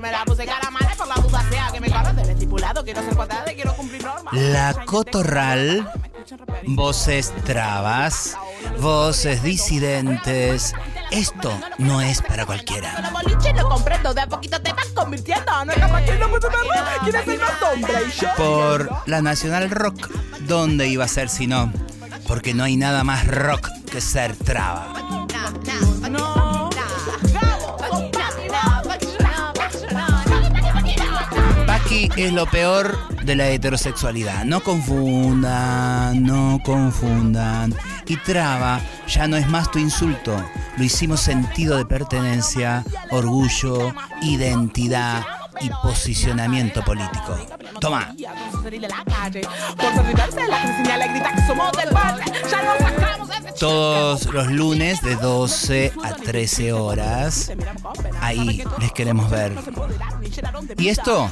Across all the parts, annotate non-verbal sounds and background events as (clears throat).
me la puse cara mala por la duda sea que me corre del estipulado. Quiero ser cuadrada y quiero cumplir normas. La cotorral, voces trabas, voces disidentes. Esto no es para cualquiera. Los boliches lo comprendo, de a poquito te vas convirtiendo. No es capaz que no puede verlo. ¿Quieres ser más hombre? Y yo. Por la Nacional Rock, ¿dónde iba a ser si no? Porque no hay nada más rock que ser traba. Es lo peor de la heterosexualidad. No confundan, no confundan. Y traba ya no es más tu insulto. Lo hicimos sentido de pertenencia, orgullo, identidad y posicionamiento político. Toma. Todos los lunes de 12 a 13 horas. Ahí les queremos ver. Y esto,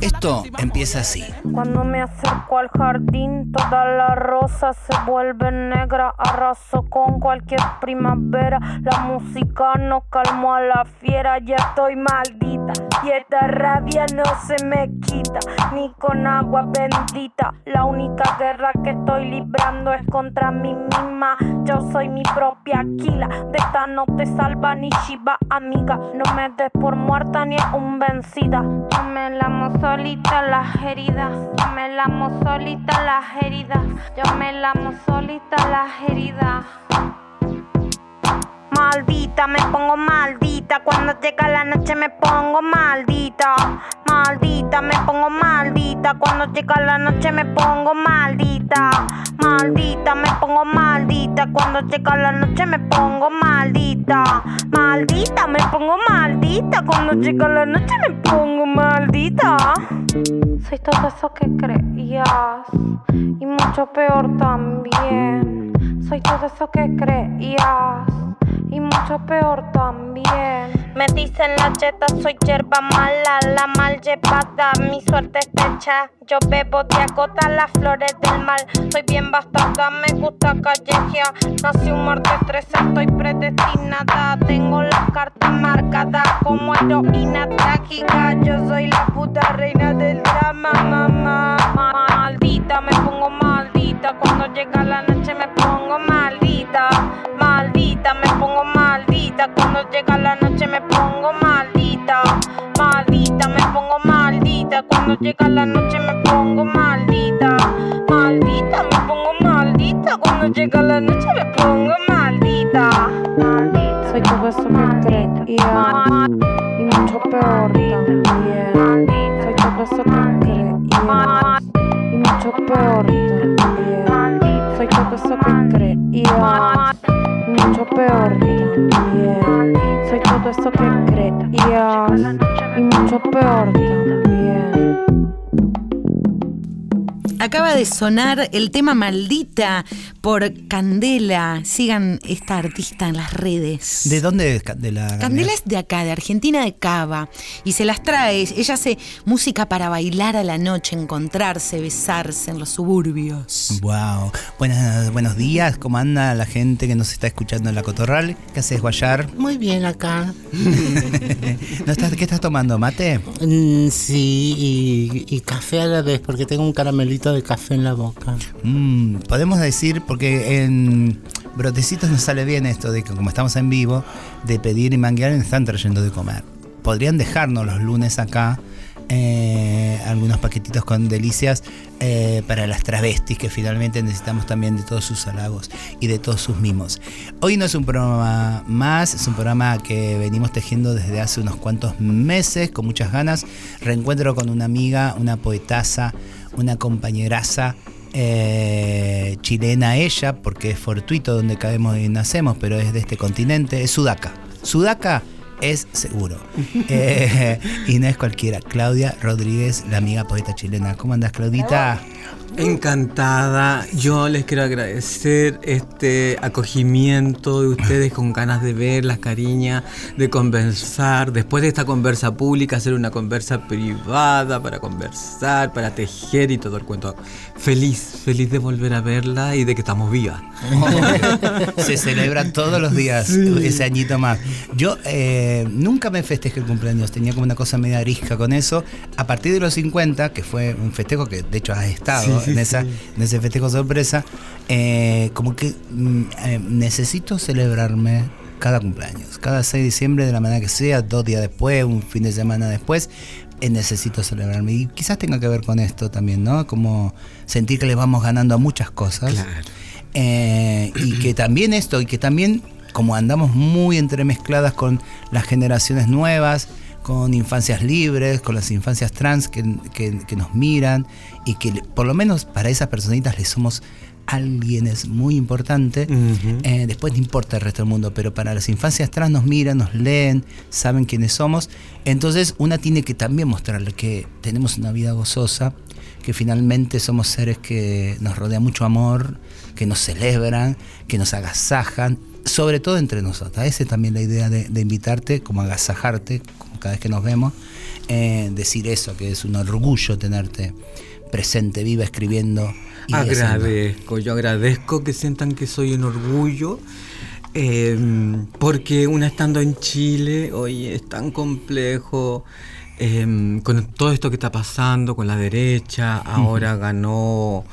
esto empieza así. Cuando me acerco al jardín, toda la rosa se vuelve negra. Arraso con cualquier primavera. La música no calmó a la fiera. Ya estoy maldita y esta rabia no se me quita. Ni con agua bendita. La única guerra que estoy librando es contra mí misma. Yo soy mi propia Aquila. De esta no te salva ni Shiva, amiga. No me des por muerta ni un Yo me lamo solita las heridas. Yo me lamo solita las heridas. Yo me lamo solita las heridas. Maldita, me pongo maldita. Cuando llega la noche me pongo maldita. Maldita, me pongo maldita. Cuando llega la noche me pongo maldita. Maldita, me pongo maldita. Cuando llega la noche me pongo maldita. Maldita, me pongo maldita. Cuando llega la noche me pongo maldita. Soy todo eso que creías. Y mucho peor también. Soy todo eso que creías y mucho peor también. Me dicen la cheta, soy yerba mala, la mal llevada, mi suerte está hecha. Yo bebo de agota las flores del mal. Soy bien bastarda, me gusta callejear. Nací un martes 13, estoy predestinada. Tengo la carta marcada como heroína trágica. Yo soy la puta reina del drama, mamá. Maldita, me pongo maldita. Cuando llega la noche me pongo maldita. Maldita, me maldita. Cuando llega la noche me pongo maldita. Maldita, me pongo maldita. Cuando llega la noche me pongo maldita. Maldita, me pongo maldita. Cuando llega la noche me pongo maldita. Soy todo eso que creía y mucho peor también. Soy todo eso que creía y mucho peor también. Soy todo eso que creía y mucho peor también. Soy todo eso que creías y mucho peor Acaba de sonar el tema Maldita por Candela. Sigan esta artista en las redes. ¿De dónde es Candela? Candela es de acá, de Argentina, de Cava. Y se las trae. Ella hace música para bailar a la noche, encontrarse, besarse en los suburbios. Wow. Buenas, buenos días. ¿Cómo anda la gente que nos está escuchando en la Cotorral? ¿Qué haces, Guayar? Muy bien acá. (laughs) ¿No estás, ¿Qué estás tomando? ¿Mate? Mm, sí, y, y café a la vez, porque tengo un caramelito de café en la boca. Mm, podemos decir, porque en Brotecitos nos sale bien esto de que como estamos en vivo, de pedir y manguear y nos están trayendo de comer. Podrían dejarnos los lunes acá eh, algunos paquetitos con delicias eh, para las travestis que finalmente necesitamos también de todos sus halagos y de todos sus mimos. Hoy no es un programa más, es un programa que venimos tejiendo desde hace unos cuantos meses con muchas ganas. Reencuentro con una amiga, una poetasa, una compañeraza eh, chilena ella, porque es fortuito donde caemos y nacemos, pero es de este continente, es Sudaca. Sudaca es seguro. (laughs) Eh, y no es cualquiera. Claudia Rodríguez, la amiga poeta chilena. ¿Cómo andas, Claudita? Encantada. Yo les quiero agradecer este acogimiento de ustedes con ganas de ver las cariñas, de conversar. Después de esta conversa pública, hacer una conversa privada para conversar, para tejer y todo el cuento. Feliz, feliz de volver a verla y de que estamos vivas. (laughs) Se celebra todos los días ese añito más. Yo eh, nunca me festejé el cumpleaños, tenía como una cosa media arisca con eso. A partir de los 50, que fue un festejo que de hecho has estado sí, en, esa, en ese festejo sorpresa, eh, como que mm, eh, necesito celebrarme cada cumpleaños, cada 6 de diciembre de la manera que sea, dos días después, un fin de semana después. eh, necesito celebrarme y quizás tenga que ver con esto también, ¿no? Como sentir que le vamos ganando a muchas cosas. Claro. Y que también esto, y que también como andamos muy entremezcladas con las generaciones nuevas, con infancias libres, con las infancias trans que, que- que nos miran y que por lo menos para esas personitas le somos alguienes muy importante. Ujú. Eh, después no importa el resto del mundo, pero para las infancias trans nos miran, nos leen, saben quiénes somos. Entonces una tiene que también mostrarle que tenemos una vida gozosa, que finalmente somos seres que nos rodea mucho amor, que nos celebran, que nos agasajan, sobre todo entre nosotras. Esa es también la idea de, de invitarte, como agasajarte, cada vez que nos vemos, eh, decir eso, que es un orgullo tenerte presente, viva, escribiendo. y haciendo. Agradezco, yo agradezco que sientan que soy un orgullo, eh, porque una estando en Chile, oye, es tan complejo, eh, con todo esto que está pasando con la derecha, ahora ganó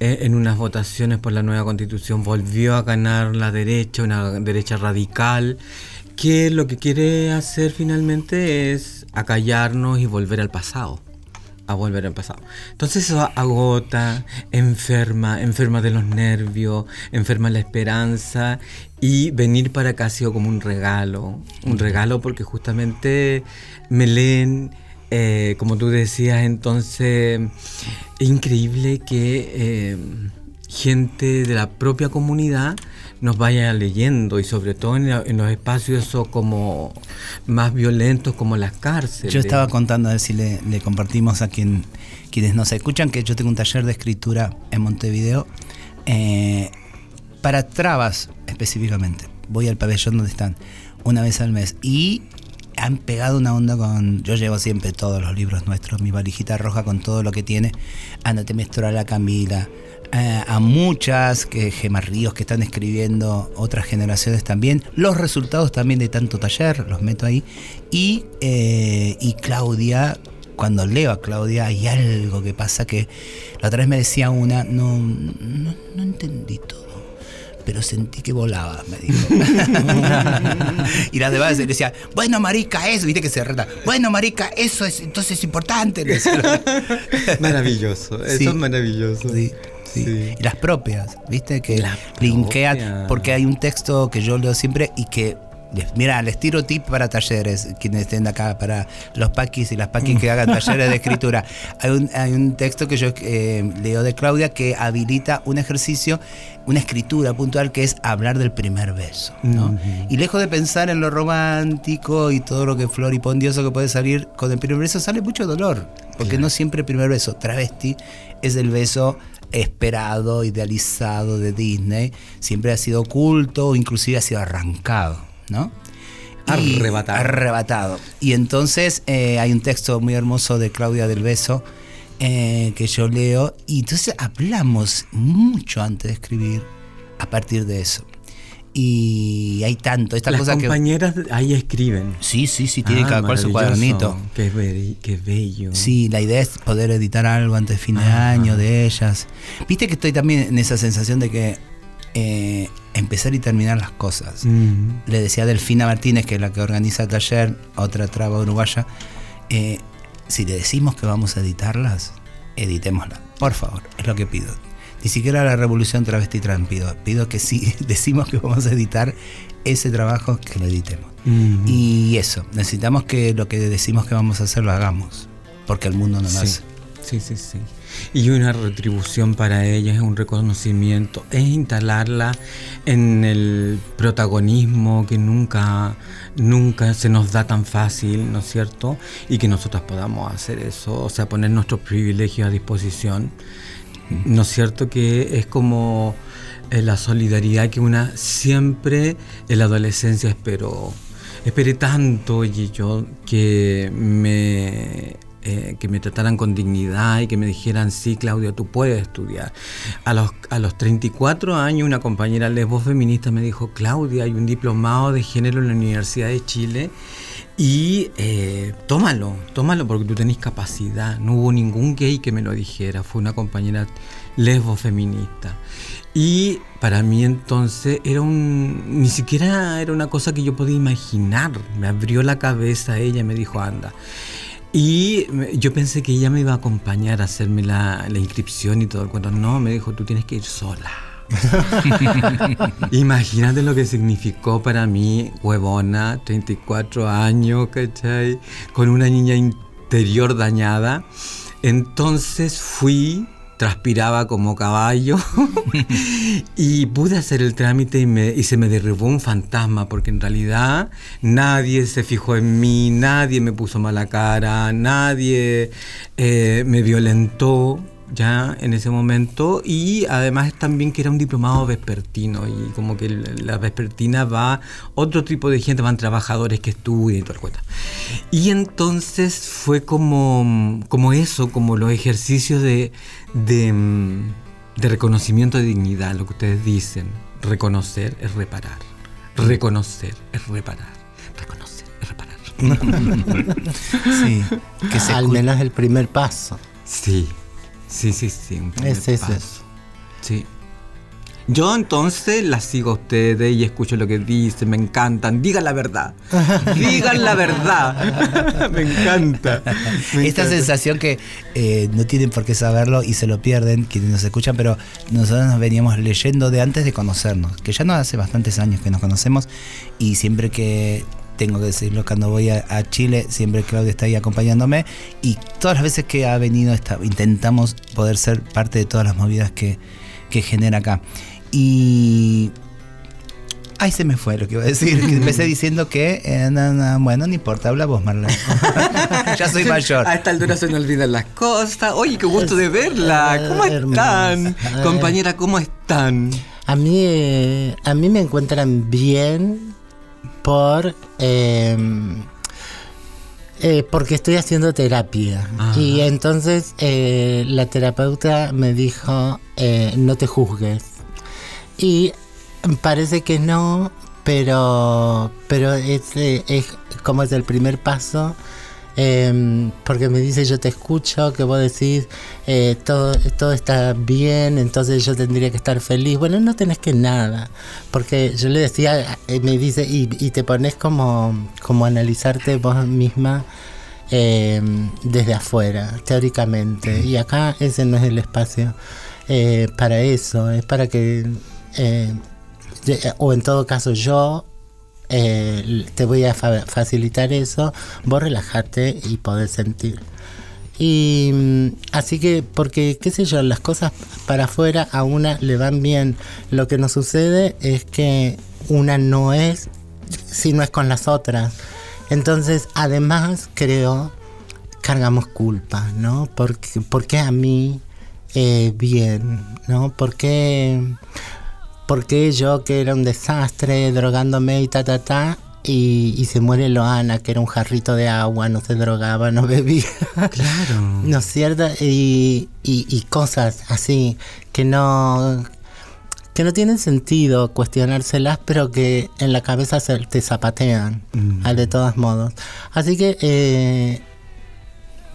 eh, en unas votaciones por la nueva constitución, volvió a ganar la derecha, una derecha radical, que lo que quiere hacer finalmente es acallarnos y volver al pasado a volver al pasado. Entonces eso agota, enferma, enferma de los nervios, enferma la esperanza y venir para acá ha sido como un regalo, un regalo porque justamente me leen, eh, como tú decías, entonces es increíble que eh, gente de la propia comunidad nos vaya leyendo y sobre todo en, la- en los espacios esos como más violentos como las cárceles. Yo estaba contando a ver si le, compartimos a quien, quienes nos escuchan que yo tengo un taller de escritura en Montevideo eh, para trabas específicamente. Voy al pabellón donde están una vez al mes y han pegado una onda con. Yo llevo siempre todos los libros nuestros, mi valijita roja con todo lo que tiene. Ana Temestora, a Camila, a muchas que Ríos que están escribiendo, otras generaciones también. Los resultados también de tanto taller, los meto ahí. Y, eh, y Claudia, cuando leo a Claudia, hay algo que pasa que la otra vez me decía una, no, no, no entendí todo pero sentí que volaba, me dijo. (laughs) y las demás le decía, bueno, marica, eso, viste que se reta. Bueno, marica, eso es entonces importante. le decía. (laughs) Maravilloso, eso Sí. es maravilloso. Sí, sí. Sí. Y las propias, viste, que La linkean, porque hay un texto que yo leo siempre y que. Mira, les tiro tip para talleres, quienes estén acá, para los paquis y las paquis que hagan talleres de escritura. (laughs) Hay un, hay un texto que yo eh, leo de Claudia que habilita un ejercicio, una escritura puntual que es hablar del primer beso. ¿no? Y lejos de pensar en lo romántico y todo lo que floripondioso que puede salir con el primer beso, sale mucho dolor. Porque no siempre el primer beso travesti es el beso esperado, idealizado de Disney. Siempre ha sido oculto o inclusive ha sido arrancado, ¿no? Y- Arrebatado. arrebatado. Y entonces eh, hay un texto muy hermoso de Claudia del Beso eh, que yo leo y entonces hablamos mucho antes de escribir a partir de eso. Y hay tanto, esta Las que... compañeras ahí escriben. Sí, sí, sí, tiene Ah, cada cual su cuadernito. Qué, be- qué bello. Sí, la idea es poder editar algo antes de fin de año de ellas. Viste que estoy también en esa sensación de que eh, empezar y terminar las cosas. Mm. Le decía a Delfina Martínez, que es la que organiza el taller, otra traba uruguaya, eh, si le decimos que vamos a editarlas, editémoslas. Por favor, es lo que pido. Ni siquiera la revolución travesti trans pido. Pido que si (laughs) decimos que vamos a editar ese trabajo, que lo editemos. Mm. Y eso, necesitamos que lo que decimos que vamos a hacer lo hagamos. Porque el mundo no Sí, nace. sí, sí, sí. Y una retribución para ellas, es un reconocimiento, es instalarla en el protagonismo que nunca, nunca se nos da tan fácil, ¿no es cierto? Y que nosotras podamos hacer eso, o sea, poner nuestros privilegios a disposición. ¿No es cierto? Que es como eh, la solidaridad que una siempre en la adolescencia esperó. Esperé tanto, y yo, que me eh, que me trataran con dignidad y que me dijeran, sí, Claudio, tú puedes estudiar. A los, a los 34 años, una compañera lesbo feminista me dijo, Claudia, hay un diplomado de género en la Universidad de Chile y eh, tómalo, tómalo porque tú tenés capacidad. No hubo ningún gay que me lo dijera, fue una compañera lesbo feminista. Y para mí entonces era un, ni siquiera era una cosa que yo podía imaginar. Me abrió la cabeza ella y me dijo, anda. Y yo pensé que ella me iba a acompañar a hacerme la, la inscripción y todo el cuento. No, me dijo, tú tienes que ir sola. (laughs) Imagínate lo que significó para mí, huevona, 34 años, ¿cachai? Con una niña interior dañada. Entonces fui, transpiraba como caballo (laughs) (laughs) y pude hacer el trámite y, me- y se me derribó un fantasma porque en realidad nadie se fijó en mí, nadie me puso mala cara, nadie eh, me violentó ya en ese momento y además también que era un diplomado vespertino y como que la vespertina va otro tipo de gente, van trabajadores que estudian y todo el cuento. Y entonces fue como, como eso, como los ejercicios de, de, de reconocimiento de dignidad, lo que ustedes dicen. Reconocer es reparar. Reconocer es reparar. Reconocer es reparar. (laughs) Sí, que se Al menos el primer paso. Sí, sí, sí, sí. un primer Es paso. Sí. Yo entonces las sigo a ustedes y escucho lo que dicen, me encantan. Digan la verdad. (laughs) Digan la verdad. (laughs) me encanta. me Esta encanta. sensación que eh, no tienen por qué saberlo y se lo pierden quienes nos escuchan, pero nosotros nos veníamos leyendo de antes de conocernos, que ya no hace bastantes años que nos conocemos y siempre que tengo que decirlo, cuando voy a, a Chile, siempre Claudia está ahí acompañándome y todas las veces que ha venido está- intentamos poder ser parte de todas las movidas que, que genera acá. Y Ay, se me fue lo que iba a decir. Que empecé diciendo que, eh, no, no, bueno, no importa, habla vos, Marlene. (laughs) ya soy mayor. A esta altura se me olvidan las cosas. Oye, qué gusto de verla. ¿Cómo están? Compañera, ¿cómo están? A mí, eh, a mí me encuentran bien por... eh, eh, porque estoy haciendo terapia. Ajá. Y entonces eh, la terapeuta me dijo, eh, no te juzgues. Y parece que no, pero, pero es, es como es el primer paso. Eh, porque me dice yo te escucho, que vos decís eh, todo, todo está bien, entonces yo tendría que estar feliz. Bueno, no tenés que nada, porque yo le decía, eh, me dice, y, y te pones como, como analizarte vos misma eh, desde afuera, teóricamente. Y acá ese no es el espacio eh, para eso, es para que, de- o en todo caso yo eh, te voy a fa- facilitar eso, vos relajate y podés sentir. Y mm, así que, porque, qué sé yo, las cosas para afuera a una le van bien. Lo que nos sucede es que una no es si no es con las otras. Entonces, además, creo, cargamos culpa, ¿no? Porque, porque a mí eh, bien, ¿no? Porque, porque yo que era un desastre, drogándome y ta, ta, ta, y, y se muere Loana, que era un jarrito de agua, no se drogaba, no (laughs) bebía. Claro. ¿No es cierto? Y, y- y cosas así que no que no tienen sentido cuestionárselas, pero que en la cabeza se te zapatean, Mm. ah, de todos modos. Así que eh,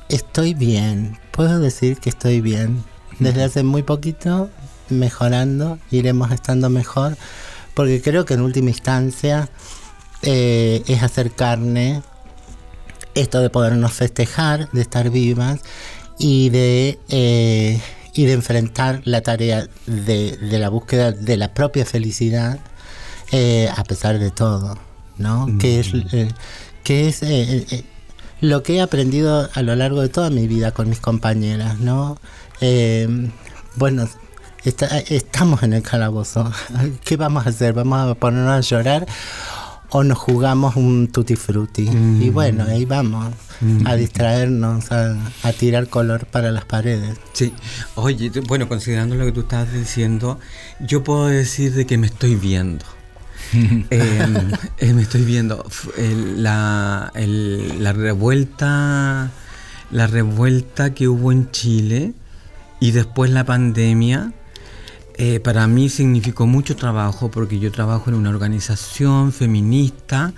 estoy bien, puedo decir que estoy bien. Desde hace muy poquito, mejorando, iremos estando mejor, porque creo que en última instancia eh, es hacer carne esto de podernos festejar, de estar vivas y de, eh, y de enfrentar la tarea de, de la búsqueda de la propia felicidad eh, a pesar de todo, ¿no? Que es, eh, que es lo que he aprendido a lo largo de toda mi vida con mis compañeras, ¿no? Bueno, está- estamos en el calabozo. (laughs) ¿Qué vamos a hacer? ¿Vamos a ponernos a llorar? o nos jugamos un tutti frutti. Mm. Y bueno, ahí vamos a distraernos, a, a tirar color para las paredes. Sí, oye, bueno, considerando lo que tú estás diciendo, yo puedo decir de que me estoy viendo. (laughs) Eh, eh, me estoy viendo el- la, el- la revuelta, la revuelta que hubo en Chile y después la pandemia. Eh, para mí significó mucho trabajo porque yo trabajo en una organización feminista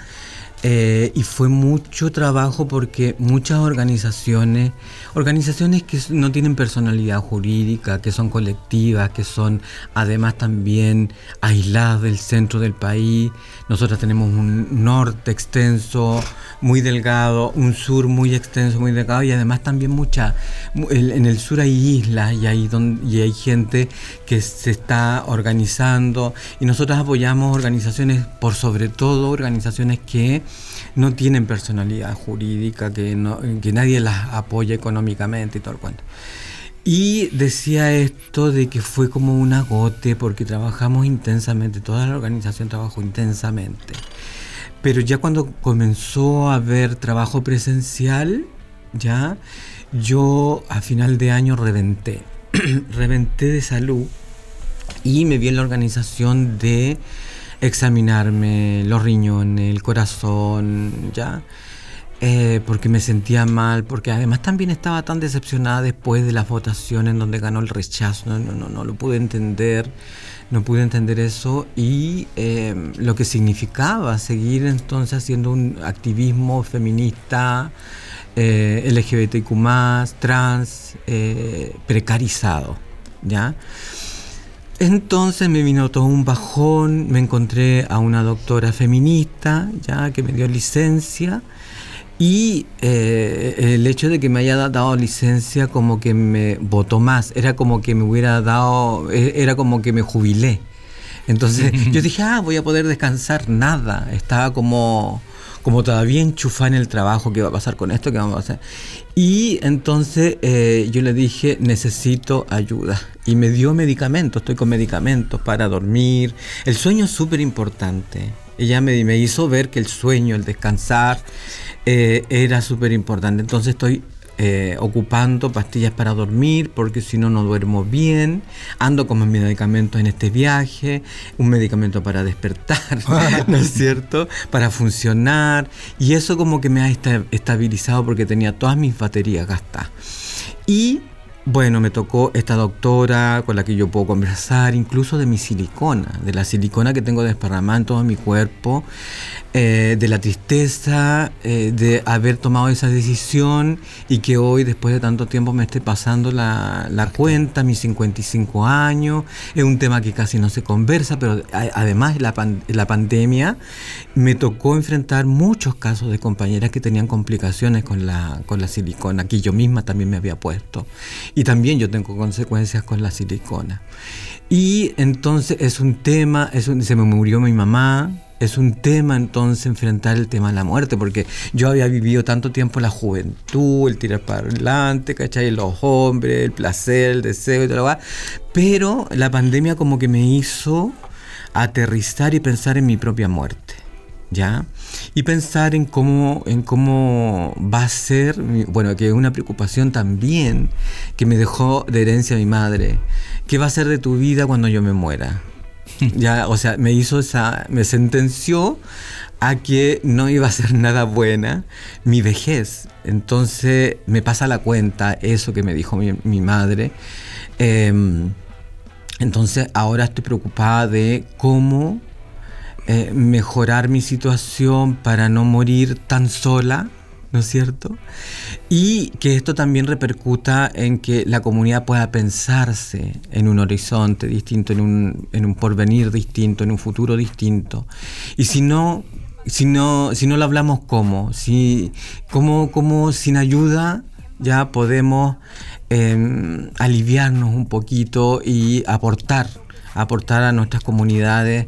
eh, y fue mucho trabajo porque muchas organizaciones, organizaciones que no tienen personalidad jurídica, que son colectivas, que son además también aisladas del centro del país. Nosotros tenemos un norte extenso, muy delgado, un sur muy extenso, muy delgado y además también mucha, en el sur hay islas y hay, don- y hay gente que se está organizando y nosotros apoyamos organizaciones, por sobre todo organizaciones que no tienen personalidad jurídica, que, no, que nadie las apoya económicamente y todo el cuento. Y decía esto de que fue como un agote porque trabajamos intensamente, toda la organización trabajó intensamente. Pero ya cuando comenzó a haber trabajo presencial, ya, yo a final de año reventé. (clears throat) reventé de salud y me vi en la organización de examinarme los riñones, el corazón, ya. Eh, porque me sentía mal, porque además también estaba tan decepcionada después de las votaciones donde ganó el rechazo, no, no, no, no lo pude entender, no pude entender eso y eh, lo que significaba seguir entonces haciendo un activismo feminista, eh, LGBTQ+, trans, eh, precarizado, ¿ya? Entonces me vino todo un bajón, me encontré a una doctora feminista, ya que me dio licencia, y eh, el hecho de que me haya da- dado licencia como que me votó más, era como que me hubiera dado, eh, era como que me jubilé. Entonces (laughs) yo dije, ah, voy a poder descansar, nada, estaba como, como todavía enchufada en el trabajo, ¿qué va a pasar con esto? ¿Qué vamos a hacer? Y entonces eh, yo le dije, necesito ayuda. Y me dio medicamentos, estoy con medicamentos para dormir. El sueño es súper importante. Ella me, me hizo ver que el sueño, el descansar, eh, era súper importante. Entonces estoy eh, ocupando pastillas para dormir porque si no no duermo bien. Ando con mis medicamentos en este viaje, un medicamento para despertar, (laughs) ¿no es (laughs) cierto? Para funcionar. Y eso como que me ha esta- estabilizado porque tenía todas mis baterías gastadas. Y bueno, me tocó esta doctora con la que yo puedo conversar, incluso de mi silicona, de la silicona que tengo desparramada en todo mi cuerpo, eh, de la tristeza eh, de haber tomado esa decisión y que hoy, después de tanto tiempo, me esté pasando la, la cuenta, mis 55 años. Es un tema que casi no se conversa, pero además la, pan- la pandemia me tocó enfrentar muchos casos de compañeras que tenían complicaciones con la, con la silicona, que yo misma también me había puesto. Y también yo tengo consecuencias con la silicona. Y entonces es un tema, es un- se me murió mi mamá, es un tema entonces enfrentar el tema de la muerte, porque yo había vivido tanto tiempo la juventud, el tirar para adelante, ¿cachai? Los hombres, el placer, el deseo y todo lo demás. Pero la pandemia como que me hizo aterrizar y pensar en mi propia muerte. ¿Ya? Y pensar en cómo, en cómo va a ser, bueno, que es una preocupación también que me dejó de herencia mi madre. ¿Qué va a ser de tu vida cuando yo me muera? (laughs) Ya, o sea, me hizo esa, me sentenció a que no iba a ser nada buena mi vejez. Entonces me pasa la cuenta eso que me dijo mi, mi madre. Em, entonces ahora estoy preocupada de cómo eh, mejorar mi situación para no morir tan sola, ¿no es cierto? Y que esto también repercuta en que la comunidad pueda pensarse en un horizonte distinto, en un, en un porvenir distinto, en un futuro distinto. Y si no, si no, si no lo hablamos, ¿cómo? Si, ¿cómo, cómo sin ayuda ya podemos eh, aliviarnos un poquito y aportar, aportar a nuestras comunidades,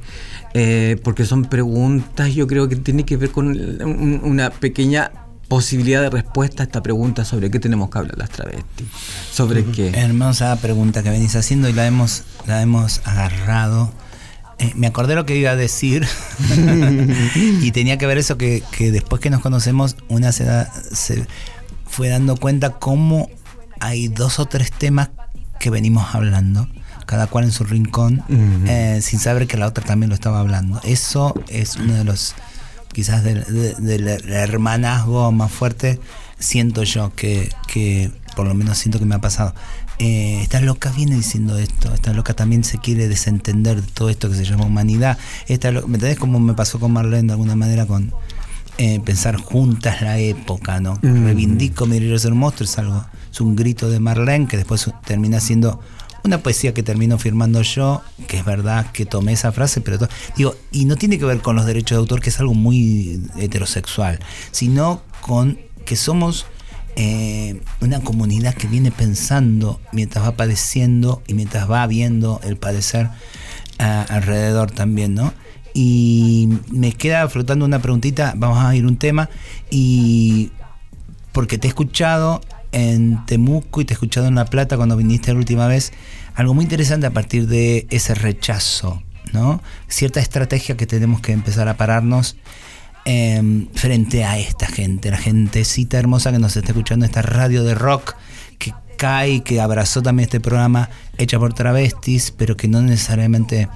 eh, porque son preguntas, yo creo que tiene que ver con un- una pequeña posibilidad de respuesta a esta pregunta sobre qué tenemos que hablar las travestis, sobre qué. Hermosa pregunta que venís haciendo y la hemos, la hemos agarrado. Eh, me acordé lo que iba a decir (laughs) y tenía que ver eso que, que después que nos conocemos una se, da- se fue dando cuenta cómo hay dos o tres temas que venimos hablando, cada cual en su rincón, eh, sin saber que la otra también lo estaba hablando. Eso es uno de los, quizás del, de- del hermanazgo más fuerte, siento yo, que, que por lo menos siento que me ha pasado. Eh, esta loca viene diciendo esto, esta loca también se quiere desentender de todo esto que se llama humanidad. Esta ¿Me entendés cómo me pasó con Marlene de alguna manera con eh, pensar juntas la época, ¿no? Reivindico mi ser un monstruo, es algo, es un grito de Marlene que después termina siendo una poesía que termino firmando yo, que es verdad que tomé esa frase, pero digo, y no tiene que ver con los derechos de autor, que es algo muy heterosexual, sino con que somos eh, una comunidad que viene pensando mientras va padeciendo y mientras va viendo el padecer alrededor también, ¿no? Y me queda flotando una preguntita, vamos a ir un tema, y porque te he escuchado en Temuco y te he escuchado en La Plata cuando viniste la última vez, algo muy interesante a partir de ese rechazo, ¿no? Cierta estrategia que tenemos que empezar a pararnos eh, frente a esta gente, la gentecita hermosa que nos está escuchando, esta radio de rock que cae, que abrazó también este programa hecha por travestis, pero que no necesariamente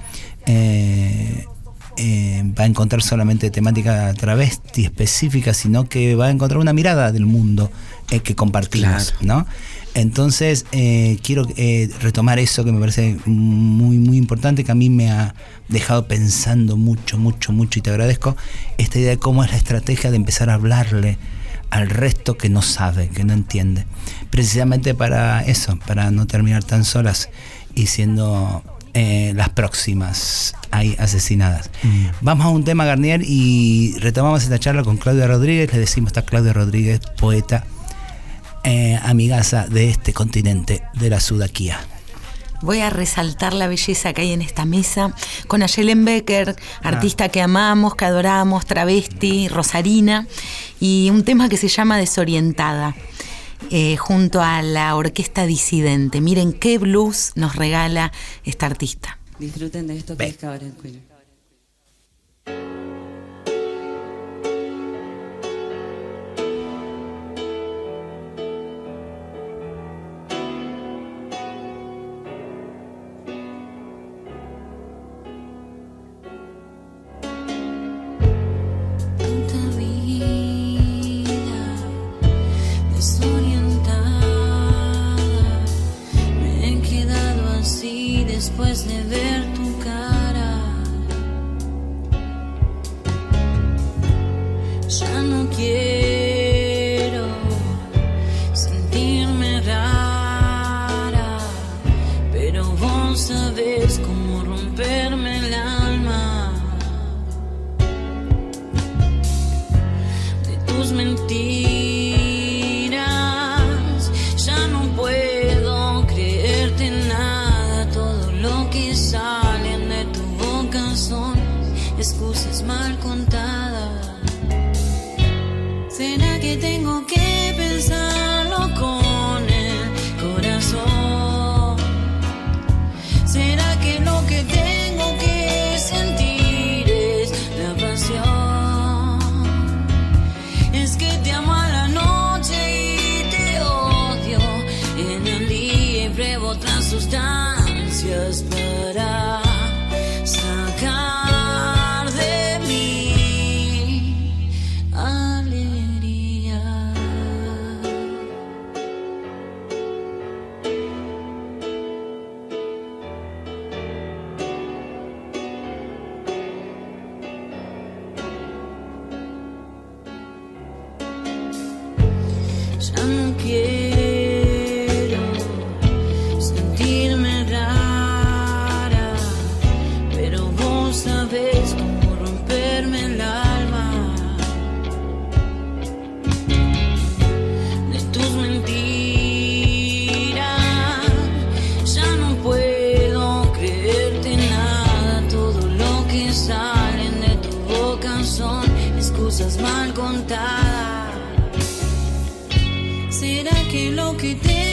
eh, eh, va a encontrar solamente temática travesti específica, sino que va a encontrar una mirada del mundo eh, que compartimos, ¿no? Entonces, eh, quiero eh, retomar eso que me parece muy, muy importante, que a mí me ha dejado pensando mucho, mucho, mucho, y te agradezco esta idea de cómo es la estrategia de empezar a hablarle al resto que no sabe, que no entiende. Precisamente para eso, para no terminar tan solas y siendo eh, las próximas ahí asesinadas. Vamos a un tema, Garnier, y retomamos esta charla con Claudia Rodríguez. Le decimos, está Claudia Rodríguez, poeta, eh, amigaza de este continente, de la Sudaquía. Voy a resaltar la belleza que hay en esta mesa con Ayelen Becker, artista que amamos, que adoramos, travesti, rosarina, y un tema que se llama Desorientada, eh, junto a la orquesta disidente. Miren qué blues nos regala esta artista. Disfruten de esto que Ve. es Cabaret Queen. Después de ver tu que lo que tengo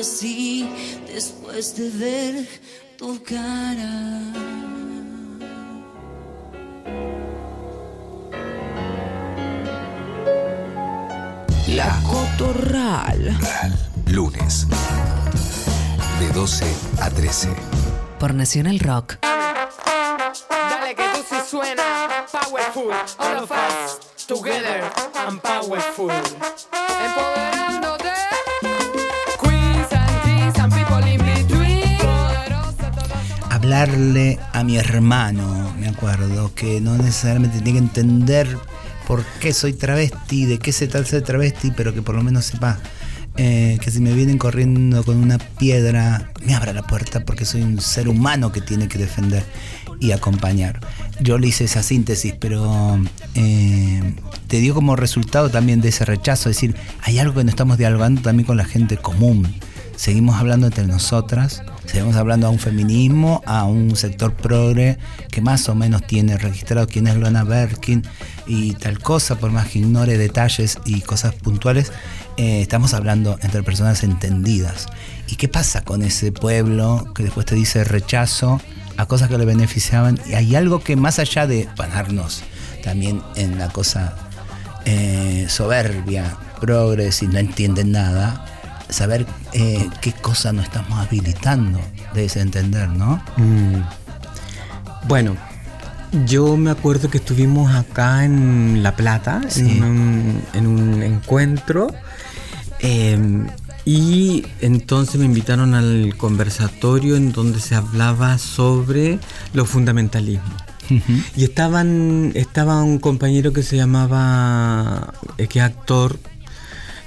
así después de ver tu cara. La Cotorral. lunes de 12 a 13. Por Nacional Rock. Dale que tú sí suena powerful. All of us together and powerful. Empoderándote. Hablarle a mi hermano, me acuerdo, que no necesariamente tiene que entender por qué soy travesti, de qué se trata ser travesti, pero que por lo menos sepa eh, que si me vienen corriendo con una piedra, me abra la puerta porque soy un ser humano que tiene que defender y acompañar. Yo le hice esa síntesis, pero eh, te dio como resultado también de ese rechazo, es decir, hay algo que no estamos dialogando también con la gente común seguimos hablando entre nosotras, seguimos hablando a un feminismo, a un sector progre que más o menos tiene registrado quién es Luana Berkin y tal cosa, por más que ignore detalles y cosas puntuales, eh, estamos hablando entre personas entendidas. ¿Y qué pasa con ese pueblo que después te dice rechazo a cosas que le beneficiaban? Y hay algo que más allá de pararnos también en la cosa eh, soberbia, progre, si no entienden nada, saber eh, qué cosa nos estamos habilitando de ese entender, ¿no? Mm. Bueno, yo me acuerdo que estuvimos acá en La Plata, Sí. en, un, en un encuentro, eh, y entonces me invitaron al conversatorio en donde se hablaba sobre los fundamentalismos. Y estaban, estaba un compañero que se llamaba, eh, que es actor,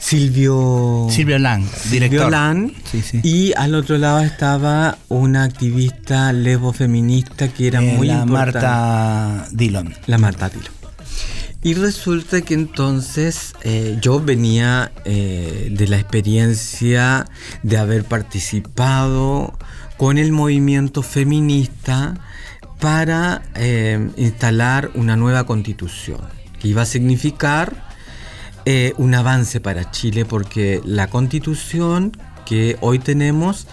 Silvio... Silvio Lang, Silvio director. Lang, Sí, sí. Y al otro lado estaba una activista lesbo feminista que era Eh, muy la importante. Marta Dillon. La Marta Tilo. Y resulta que entonces eh, yo venía eh, de la experiencia de haber participado con el movimiento feminista para eh, instalar una nueva constitución que iba a significar eh, un avance para Chile porque la constitución que hoy tenemos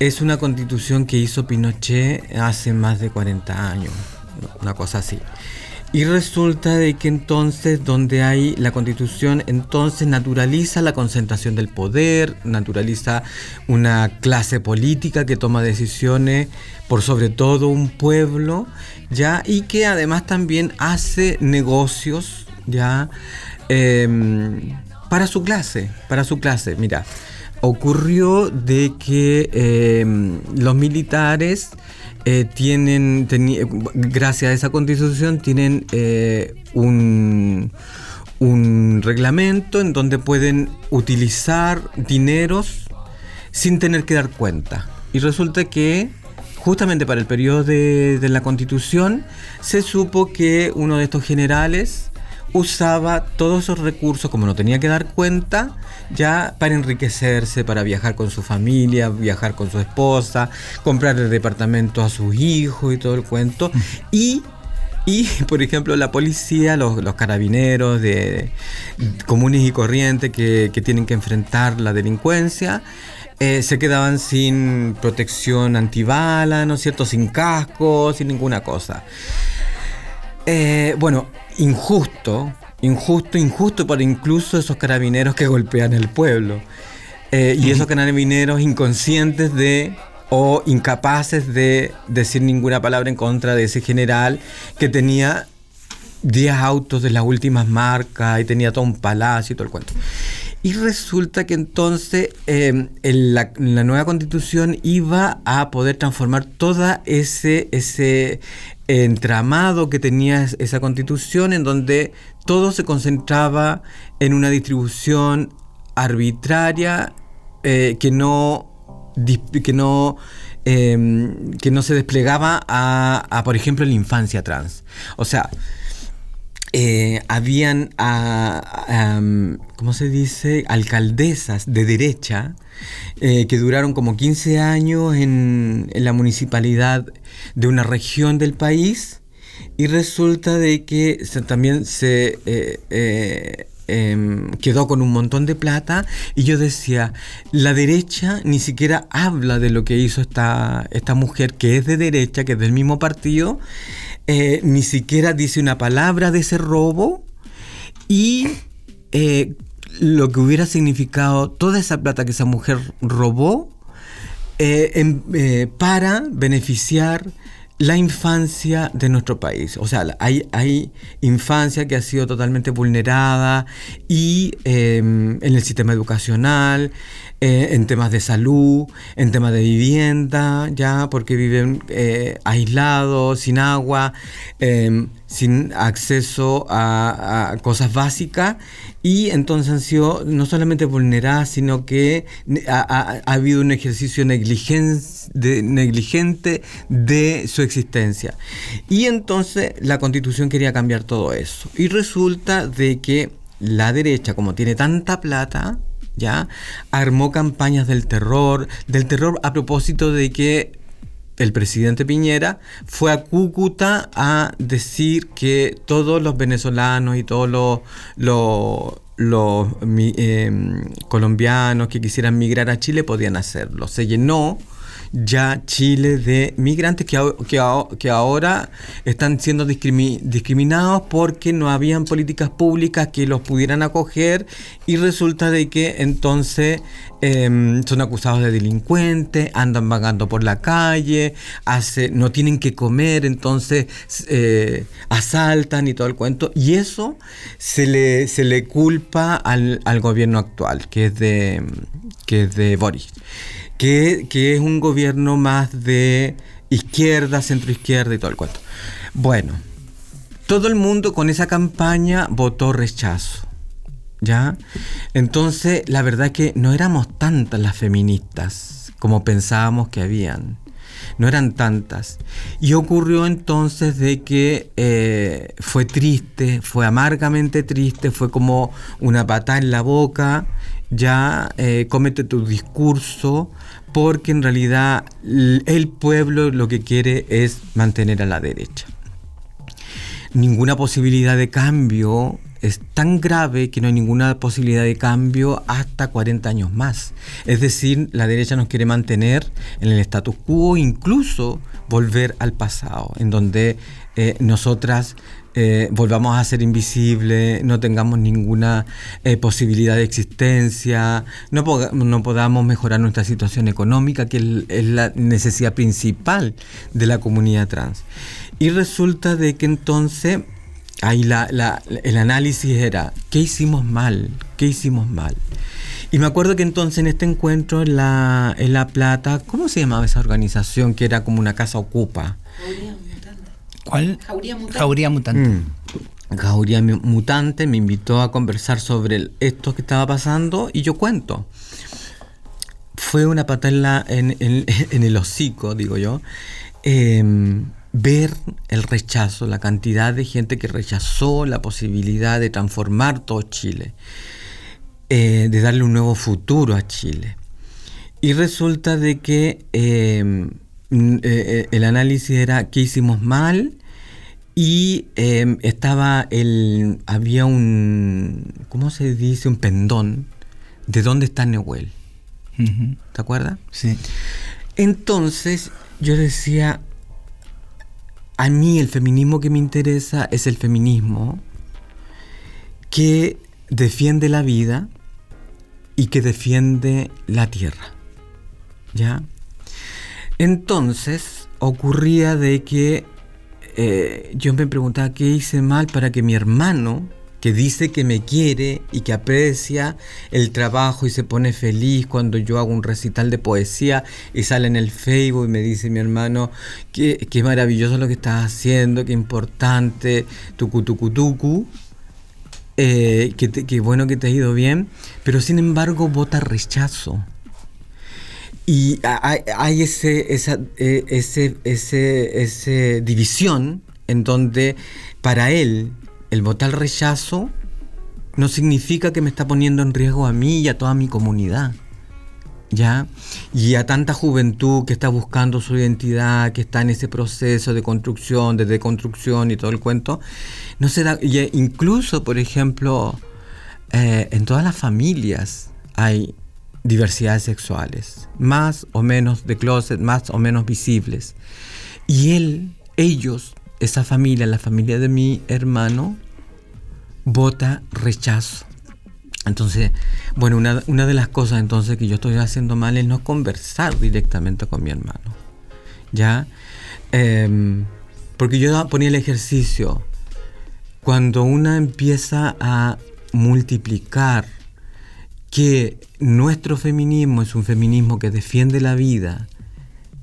es una constitución que hizo Pinochet hace más de 40 años, una cosa así. Y resulta de que entonces donde hay la constitución, entonces naturaliza la concentración del poder, naturaliza una clase política que toma decisiones por sobre todo un pueblo, ya, y que además también hace negocios, ya, em, para su clase, para su clase. Mira, ocurrió de que em, los militares eh, tienen, gracias a esa constitución, tienen eh, un, un reglamento en donde pueden utilizar dineros sin tener que dar cuenta. Y resulta que justamente para el periodo de la constitución se supo que uno de estos generales usaba todos esos recursos, como no tenía que dar cuenta, ya para enriquecerse, para viajar con su familia, viajar con su esposa, comprar el departamento a sus hijos y todo el cuento. Y, y (laughs) por ejemplo, la policía, los, los carabineros de, comunes y corrientes que, que tienen que enfrentar la delincuencia, eh, se quedaban sin protección antibala, ¿no es cierto? Sin casco, sin ninguna cosa. Eh, bueno, injusto, injusto, injusto para incluso esos carabineros que golpean el pueblo. Eh, y esos carabineros inconscientes de o incapaces de decir ninguna palabra en contra de ese general que tenía 10 autos de las últimas marcas y tenía todo un palacio y todo el cuento. Y resulta que entonces eh, en la, la nueva constitución iba a poder transformar todo ese, ese entramado que tenía es- esa constitución en donde todo se concentraba en una distribución arbitraria eh, que no que no eh, que no se desplegaba a, a, por ejemplo la infancia trans. O sea eh, habían, ¿cómo se dice? Alcaldesas de derecha eh, que duraron como 15 años en, la municipalidad de una región del país y resulta de que también se eh, em, quedó con un montón de plata y yo decía, la derecha ni siquiera habla de lo que hizo esta, esta mujer que es de derecha, que es del mismo partido, eh, ni siquiera dice una palabra de ese robo y eh, lo que hubiera significado toda esa plata que esa mujer robó eh, para beneficiar la infancia de nuestro país. O sea, hay, hay infancia que ha sido totalmente vulnerada y eh, en el sistema educacional, eh, en temas de salud, en temas de vivienda, ya, porque viven eh, aislados, sin agua, eh, sin acceso a, cosas básicas y entonces han sido no solamente vulneradas, sino que ha, ha- ha habido un ejercicio negligente de su existencia. Y entonces la constitución quería cambiar todo eso. Y resulta de que la derecha, como tiene tanta plata, ya armó campañas del terror, del terror a propósito de que el presidente Piñera fue a Cúcuta a decir que todos los venezolanos y todos los, los, em, colombianos que quisieran migrar a Chile podían hacerlo. Se llenó ya Chile de migrantes que, que, que ahora están siendo discrimi- discriminados porque no habían políticas públicas que los pudieran acoger y resulta de que entonces em, son acusados de delincuentes, andan vagando por la calle, hace, no tienen que comer, entonces eh, asaltan y todo el cuento. Y eso se le, se le culpa al, al gobierno actual, que es de, que es de Boris que, es un gobierno más de izquierda, centroizquierda y todo el cuento. Bueno, todo el mundo con esa campaña votó rechazo. ¿Ya? Entonces, la verdad es que no éramos tantas las feministas como pensábamos que habían. No eran tantas. Y ocurrió entonces de que eh, fue triste, fue amargamente triste, fue como una patada en la boca, ya eh, cómete tu discurso, porque en realidad el pueblo lo que quiere es mantener a la derecha ninguna posibilidad de cambio es tan grave que no hay ninguna posibilidad de cambio hasta 40 años más. Es decir, la derecha nos quiere mantener en el status quo, incluso volver al pasado, en donde eh, nosotras eh, volvamos a ser invisibles, no tengamos ninguna eh, posibilidad de existencia, no, poga- no podamos mejorar nuestra situación económica, que es la necesidad principal de la comunidad trans. Y resulta de que entonces ahí la- la- el análisis era, ¿qué hicimos mal? ¿Qué hicimos mal? Y me acuerdo que entonces en este encuentro en La, en la Plata, ¿cómo se llamaba esa organización que era como una casa ocupa? ¿Cuál? Jauría Mutante. Jauría Mutante. Mm. Jauría Mutante me invitó a conversar sobre el- esto que estaba pasando y yo cuento. Fue una patada (laughs) en, el hocico, digo yo, em, ver el rechazo, la cantidad de gente que rechazó la posibilidad de transformar todo Chile, eh, de darle un nuevo futuro a Chile. Y resulta de que em, eh, eh, el análisis era qué hicimos mal y em, estaba el había un ¿cómo se dice? un pendón de dónde está Neuel. Ujú. ¿Te acuerdas? Sí. Entonces yo decía, a mí el feminismo que me interesa es el feminismo que defiende la vida y que defiende la tierra. ¿Ya? Entonces ocurría de que eh, yo me preguntaba qué hice mal para que mi hermano, que dice que me quiere y que aprecia el trabajo y se pone feliz cuando yo hago un recital de poesía y sale en el Facebook y me dice mi hermano, qué, qué maravilloso lo que estás haciendo, qué importante, tucu tucu tucu, eh, que, te- que bueno que te ha ido bien, pero sin embargo vota rechazo. Y ha- hay, hay ese, esa eh, ese, ese, ese división en donde para él el votar rechazo no significa que me está poniendo en riesgo a mí y a toda mi comunidad. ¿Ya? Y a tanta juventud que está buscando su identidad, que está en ese proceso de construcción, de deconstrucción y todo el cuento, no se y eh, incluso, por ejemplo, eh, en todas las familias hay diversidades sexuales, más o menos de closet, más o menos visibles. Y él, ellos, esa familia, la familia de mi hermano, vota rechazo. Entonces, bueno, una, una de las cosas entonces que yo estoy haciendo mal es no conversar directamente con mi hermano. ¿Ya? Em, porque yo ponía el ejercicio. Cuando una empieza a multiplicar que nuestro feminismo es un feminismo que defiende la vida,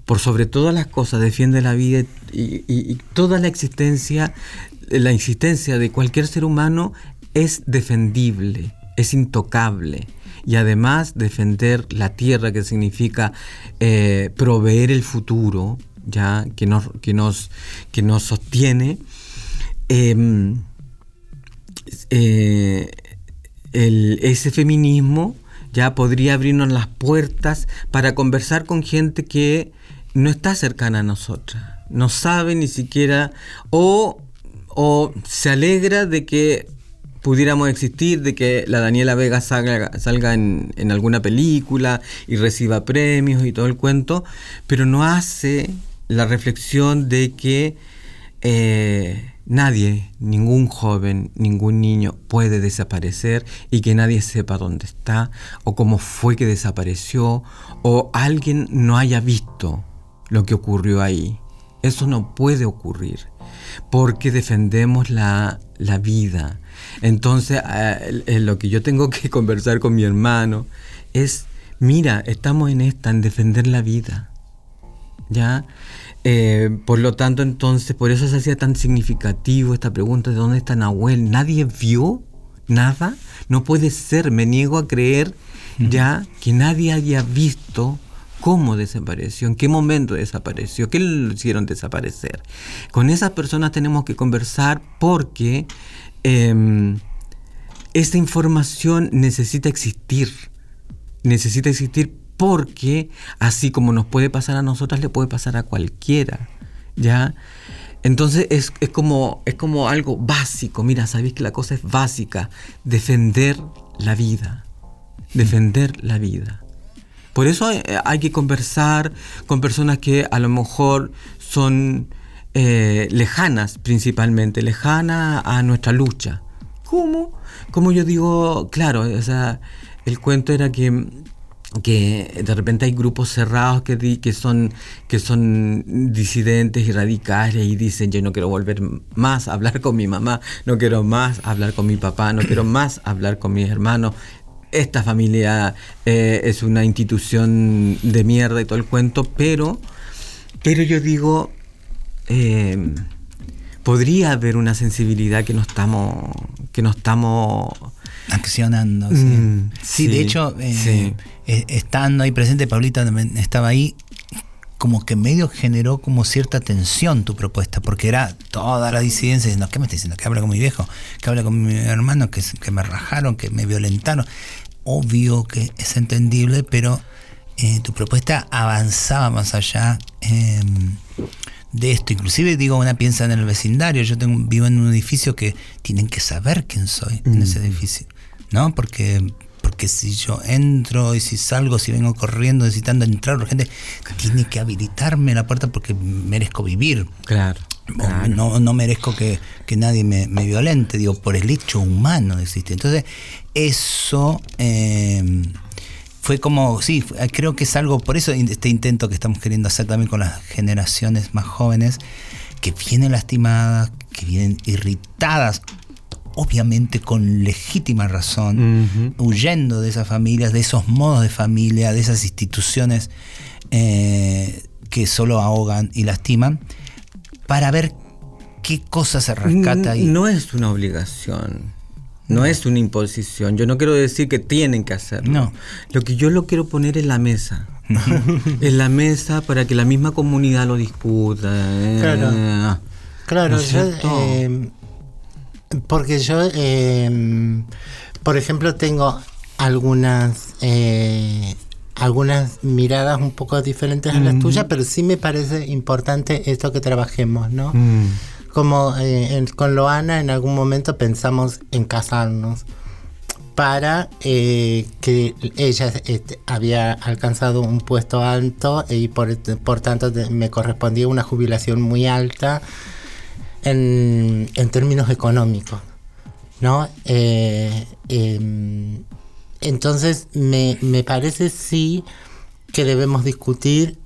por sobre todas las cosas defiende la vida y, toda la existencia, la existencia de cualquier ser humano es defendible, es intocable. Y además defender la tierra, que significa eh, proveer el futuro, ya que nos, que nos, que nos sostiene. em, eh, el- ese feminismo ya podría abrirnos las puertas para conversar con gente que no está cercana a nosotras, no sabe ni siquiera o, o se alegra de que pudiéramos existir, de que la Daniela Vega salga, salga en, en alguna película y reciba premios y todo el cuento, pero no hace la reflexión de que eh, nadie, ningún joven, ningún niño puede desaparecer y que nadie sepa dónde está o cómo fue que desapareció o alguien no haya visto lo que ocurrió ahí. Eso no puede ocurrir porque defendemos la, la vida. Entonces, eh, lo que yo tengo que (laughs) conversar con mi hermano es, mira, estamos en esta, en defender la vida. ¿Ya? Eh, por lo tanto, entonces, por eso se hacía tan significativo esta pregunta de dónde está Nahuel. ¿Nadie vio nada? No puede ser, me niego a creer ya que nadie haya visto cómo desapareció, en qué momento desapareció, qué lo hicieron desaparecer. Con esas personas tenemos que conversar porque em, esta información necesita existir necesita existir porque así como nos puede pasar a nosotras, le puede pasar a cualquiera. ¿Ya? Entonces es, es como, es como algo básico. Mira, sabéis que la cosa es básica. Defender la vida. Defender la vida. Por eso hay, hay que conversar con personas que a lo mejor son eh, lejanas principalmente, lejanas a nuestra lucha. ¿Cómo? Como yo digo, claro, o sea, el cuento era que que de repente hay grupos cerrados que, di- que, son, que son disidentes y radicales y dicen yo no quiero volver más a hablar con mi mamá, no quiero más hablar con mi papá, no quiero (clears throat) más hablar con mis hermanos. Esta familia eh, es una institución de mierda y todo el cuento, pero, pero yo digo, eh, podría haber una sensibilidad que no estamos, que no estamos Accionando. Sí, Mm, Sí, sí, de hecho, eh, sí. Eh, estando ahí presente, Paulita estaba ahí, como que medio generó como cierta tensión tu propuesta, porque era toda la disidencia diciendo, ¿qué me está diciendo? Que habla con mi viejo, que habla con mi hermano, que, que me rajaron, que me violentaron. Obvio que es entendible, pero eh, tu propuesta avanzaba más allá eh, de esto. Inclusive, digo, una piensa en el vecindario. Yo tengo, vivo en un edificio que tienen que saber quién soy en ese edificio, ¿no? Porque porque si yo entro y si salgo, si vengo corriendo necesitando entrar urgente, tiene que habilitarme la puerta porque merezco vivir. Claro. No, no merezco que, que nadie me, me violente, digo, por el hecho humano de existir. Entonces, eso eh, fue como, sí, fue- creo que es algo, por eso este intento que estamos queriendo hacer también con las generaciones más jóvenes, que vienen lastimadas, que vienen irritadas, obviamente con legítima razón, huyendo de esas familias, de esos modos de familia, de esas instituciones eh, que solo ahogan y lastiman, para ver qué cosa se rescata ahí. No es una obligación. No es una imposición. Yo no quiero decir que tienen que hacerlo. No. Lo que yo lo quiero poner en la mesa. (laughs) en la mesa para que la misma comunidad lo discuta. eh. Claro. Claro, ¿No es yo, cierto? eh, porque yo, eh, por ejemplo, tengo algunas eh, algunas miradas un poco diferentes a las Mm. tuyas, pero sí me parece importante esto que trabajemos, ¿no? Mm. Como eh, en- con Loana en algún momento pensamos en casarnos, para eh, que ella este, había alcanzado un puesto alto y por, por tanto me correspondía una jubilación muy alta en, en términos económicos, ¿no? Eh, em, entonces me, me parece sí que debemos discutir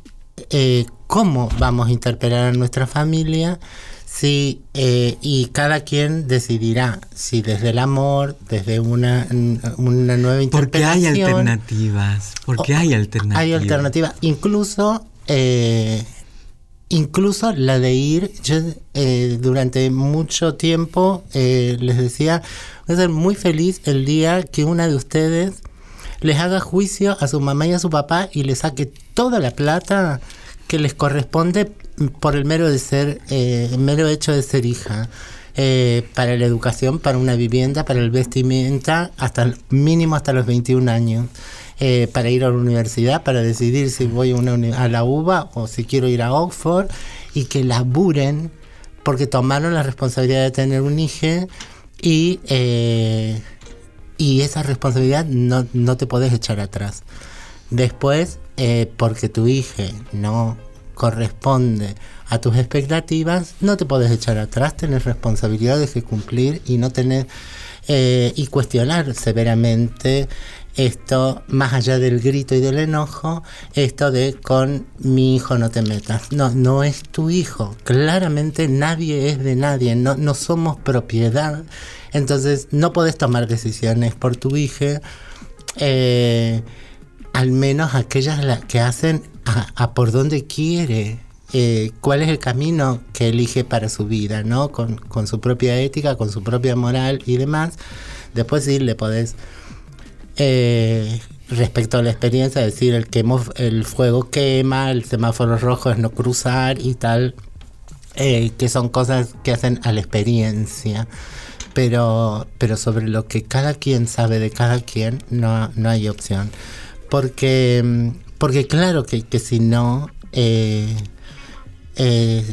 eh, cómo vamos a interpelar a nuestra familia sí, eh, y cada quien decidirá si desde el amor, desde una, una nueva Porque hay interpretación. alternativas. Porque hay alternativas. Hay alternativas. Incluso, incluso la de ir, yo eh, durante mucho tiempo eh, les decía, voy a ser muy feliz el día que una de ustedes les haga juicio a su mamá y a su papá y les saque toda la plata que les corresponde por el mero de ser, eh, el mero hecho de ser hija. eh, para la educación, para una vivienda, para el vestimenta, hasta el- mínimo hasta los 21 años. Eh, para ir a la universidad, para decidir si voy a, una a la UBA o si quiero ir a Oxford y que laburen porque tomaron la responsabilidad de tener un hijo y, eh, y esa responsabilidad no, no te podés echar atrás. Después, eh, porque tu hija no corresponde a tus expectativas, no te podés echar atrás, tenés responsabilidades que cumplir y no tener y cuestionar severamente esto, más allá del grito y del enojo, esto de con mi hijo no te metas. No, no es tu hijo. Claramente nadie es de nadie, no, no somos propiedad. Entonces no podés tomar decisiones por tu hija. eh, al menos aquellas las que hacen a, por dónde quiere, eh, cuál es el camino que elige para su vida, ¿no? Con, con su propia ética, con su propia moral y demás. Después sí le podés, eh, respecto a la experiencia, decir el, el fuego quema, el semáforo rojo es no cruzar y tal, eh, que son cosas que hacen a la experiencia. Pero, pero sobre lo que cada quien sabe de cada quien, no, no hay opción porque, porque claro que, que si no, eh, e-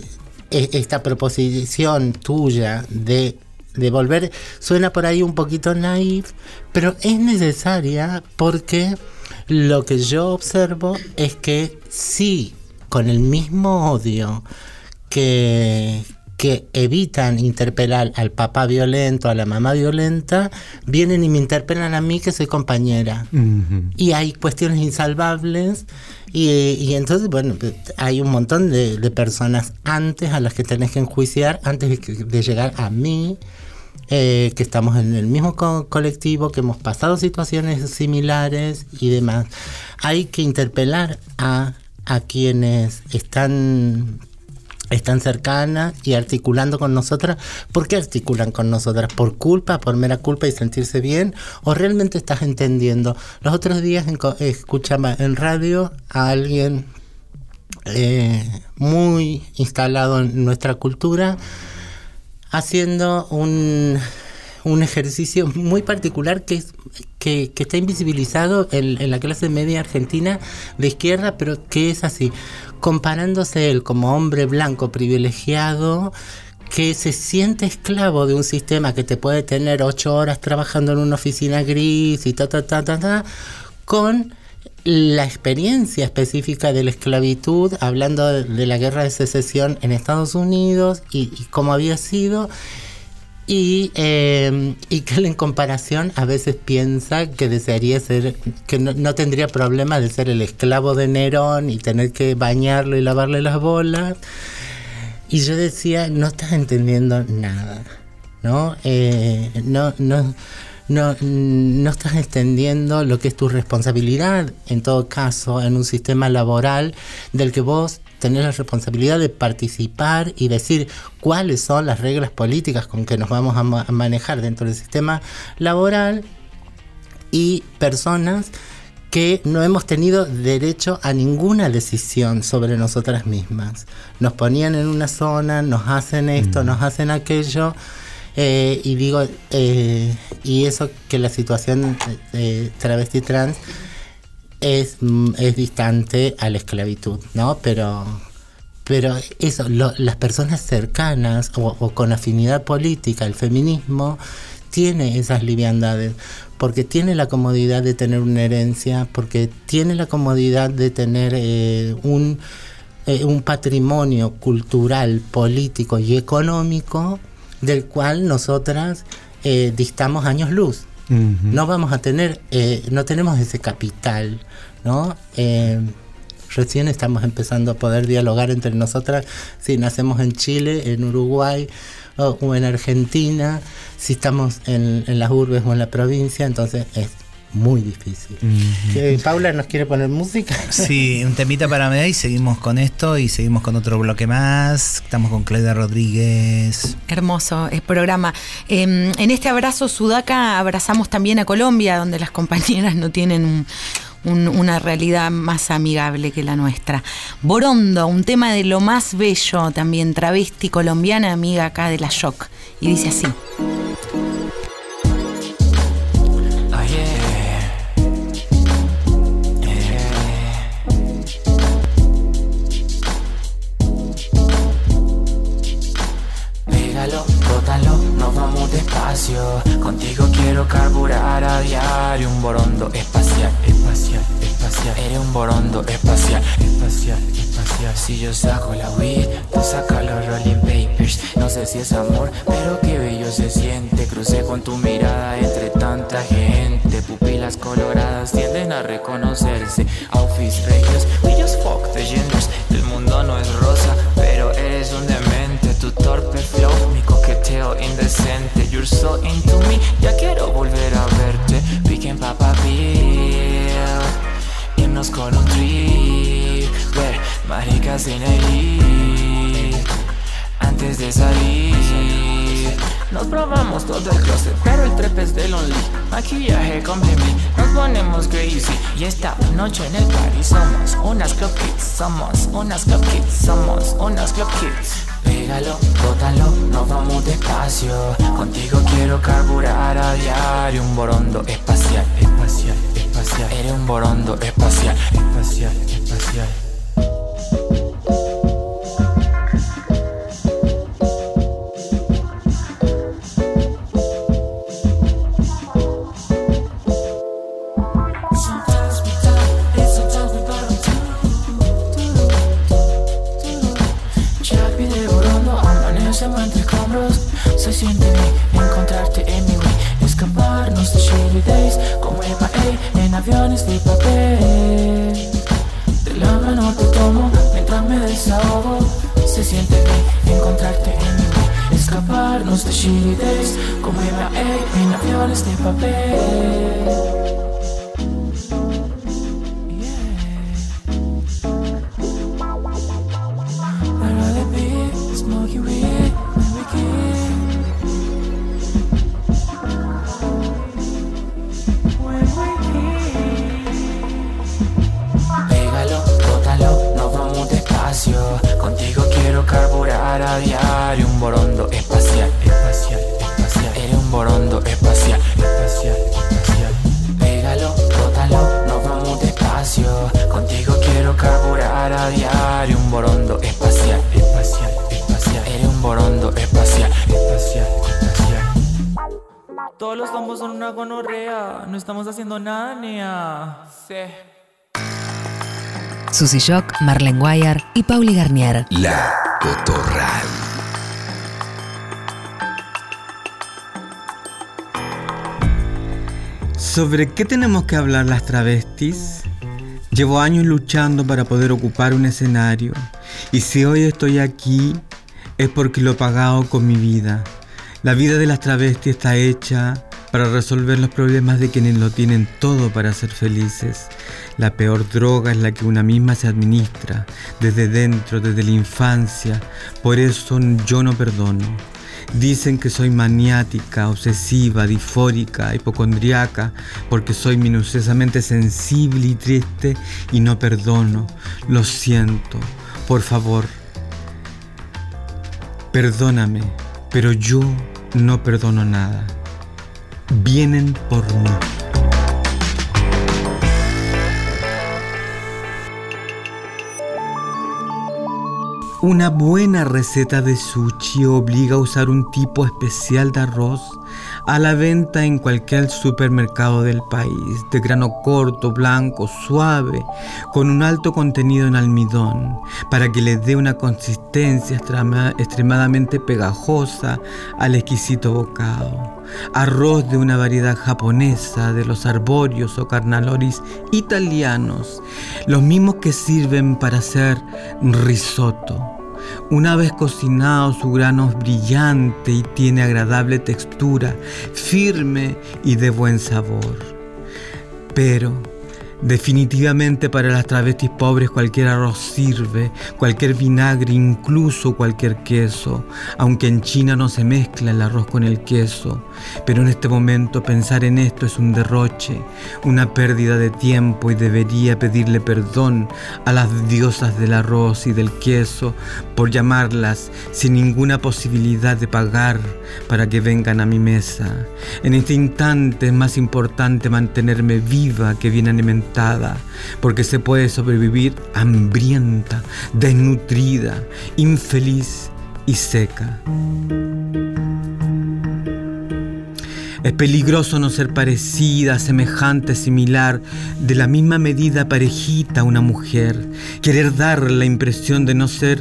esta proposición tuya de, de volver suena por ahí un poquito naif, pero es necesaria porque lo que yo observo es que sí, con el mismo odio que, que evitan interpelar al papá violento, a la mamá violenta, vienen y me interpelan a mí que soy compañera. Y hay cuestiones insalvables y, y entonces, bueno, hay un montón de, de personas antes a las que tenés que enjuiciar, antes de, de llegar a mí, eh, que estamos en el mismo co- colectivo, que hemos pasado situaciones similares y demás. Hay que interpelar a, a quienes están están cercanas y articulando con nosotras. ¿Por qué articulan con nosotras? ¿Por culpa, por mera culpa y sentirse bien? ¿O realmente estás entendiendo? Los otros días enco- escuchaba en radio a alguien eh, muy instalado en nuestra cultura haciendo un, un ejercicio muy particular que, es, que, está invisibilizado en, en la clase media argentina de izquierda, pero que es así, comparándose él como hombre blanco privilegiado que se siente esclavo de un sistema que te puede tener ocho horas trabajando en una oficina gris y ta ta ta ta ta con la experiencia específica de la esclavitud, hablando de, la guerra de secesión en Estados Unidos y, cómo había sido, y, eh, y que en comparación a veces piensa que desearía ser, que no, no tendría problema de ser el esclavo de Nerón y tener que bañarlo y lavarle las bolas. Y yo decía, no estás entendiendo nada, ¿no? Eh, no, no, no, no estás entendiendo lo que es tu responsabilidad, en todo caso, en un sistema laboral del que vos tenés la responsabilidad de participar y decir cuáles son las reglas políticas con que nos vamos a, ma- a manejar dentro del sistema laboral y personas que no hemos tenido derecho a ninguna decisión sobre nosotras mismas. Nos ponían en una zona, nos hacen esto, nos hacen aquello, eh, y digo, eh, y eso que la situación travesti trans es, mm, es distante a la esclavitud, ¿no? Pero, pero eso, lo- las personas cercanas o, o con afinidad política, el feminismo, tiene esas liviandades, porque tiene la comodidad de tener una herencia, porque tiene la comodidad de tener eh, un, eh, un patrimonio cultural, político y económico del cual nosotras eh, distamos años luz. No vamos a tener, eh, no tenemos ese capital, ¿no? Eh, recién estamos empezando a poder dialogar entre nosotras si nacemos en Chile, en Uruguay o, o en Argentina, si estamos en, en las urbes o en la provincia, entonces es muy difícil. ¿Qué, Paula nos quiere poner música. Sí, un temita para mí y seguimos con esto y seguimos con otro bloque más. Estamos con Claudia Rodríguez. Hermoso el programa. Eh, en este abrazo Sudaca abrazamos también a Colombia, donde las compañeras no tienen un- un- una realidad más amigable que la nuestra. Borondo, un tema de lo más bello, también travesti colombiana, amiga acá de la Shock. Y dice así. Contigo quiero carburar a diario. Un borondo espacial, espacial, espacial. Eres un borondo espacial, espacial, espacial. Si yo saco la weed, tú sacas los rolling papers. No sé si es amor, pero qué bello se siente. Crucé con tu mirada entre tanta gente. Pupilas coloradas tienden a reconocerse. Outfits regios, we fuck the genders. El mundo no es rosa, pero eres un demente. Tu torpe flow, indecente. You're so into me, ya quiero volver a verte. Can papa pill, irnos con un trip. Ver maricas sin herir. Antes de salir, nos probamos todo el closet, pero el trep es del only. Maquillaje con bling nos ponemos crazy. Y esta noche en el party somos unas club kids, somos unas club kids, somos unas club kids. Pégalo, bótalo, nos vamos despacio. Contigo quiero carburar a diario. Un borondo espacial, espacial, espacial. Eres un borondo espacial, espacial, espacial. Aviones de papel. De la mano te tomo mientras me desahogo. Se siente bien encontrarte en mi way Escaparnos de shitty days Como MIA en aviones de papel Susy Shock, Marlene Guayar y Pauli Garnier. La Cotorral. ¿Sobre qué tenemos que hablar las travestis? Llevo años luchando para poder ocupar un escenario y si hoy estoy aquí es porque lo he pagado con mi vida. La vida de las travestis está hecha para resolver los problemas de quienes lo tienen todo para ser felices. La peor droga es la que una misma se administra, desde dentro, desde la infancia. Por eso yo no perdono. Dicen que soy maniática, obsesiva, difórica, hipocondriaca, porque soy minuciosamente sensible y triste y no perdono. Lo siento. Por favor, perdóname, pero yo no perdono nada. Vienen por mí. Una buena receta de sushi obliga a usar un tipo especial de arroz, a la venta en cualquier supermercado del país, de grano corto, blanco, suave, con un alto contenido en almidón, para que le dé una consistencia extrema- extremadamente pegajosa al exquisito bocado. Arroz de una variedad japonesa, de los arbóreos o carnaloris italianos, los mismos que sirven para hacer risotto. Una vez cocinado su grano es brillante y tiene agradable textura, firme y de buen sabor. Pero definitivamente para las travestis pobres cualquier arroz sirve, cualquier vinagre, incluso cualquier queso, aunque en China no se mezcla el arroz con el queso. Pero en este momento pensar en esto es un derroche, una pérdida de tiempo y debería pedirle perdón a las diosas del arroz y del queso por llamarlas sin ninguna posibilidad de pagar para que vengan a mi mesa. En este instante es más importante mantenerme viva que bien alimentada, porque se puede sobrevivir hambrienta, desnutrida, infeliz y seca. Es peligroso no ser parecida, semejante, similar, de la misma medida parejita a una mujer. Querer dar la impresión de no ser,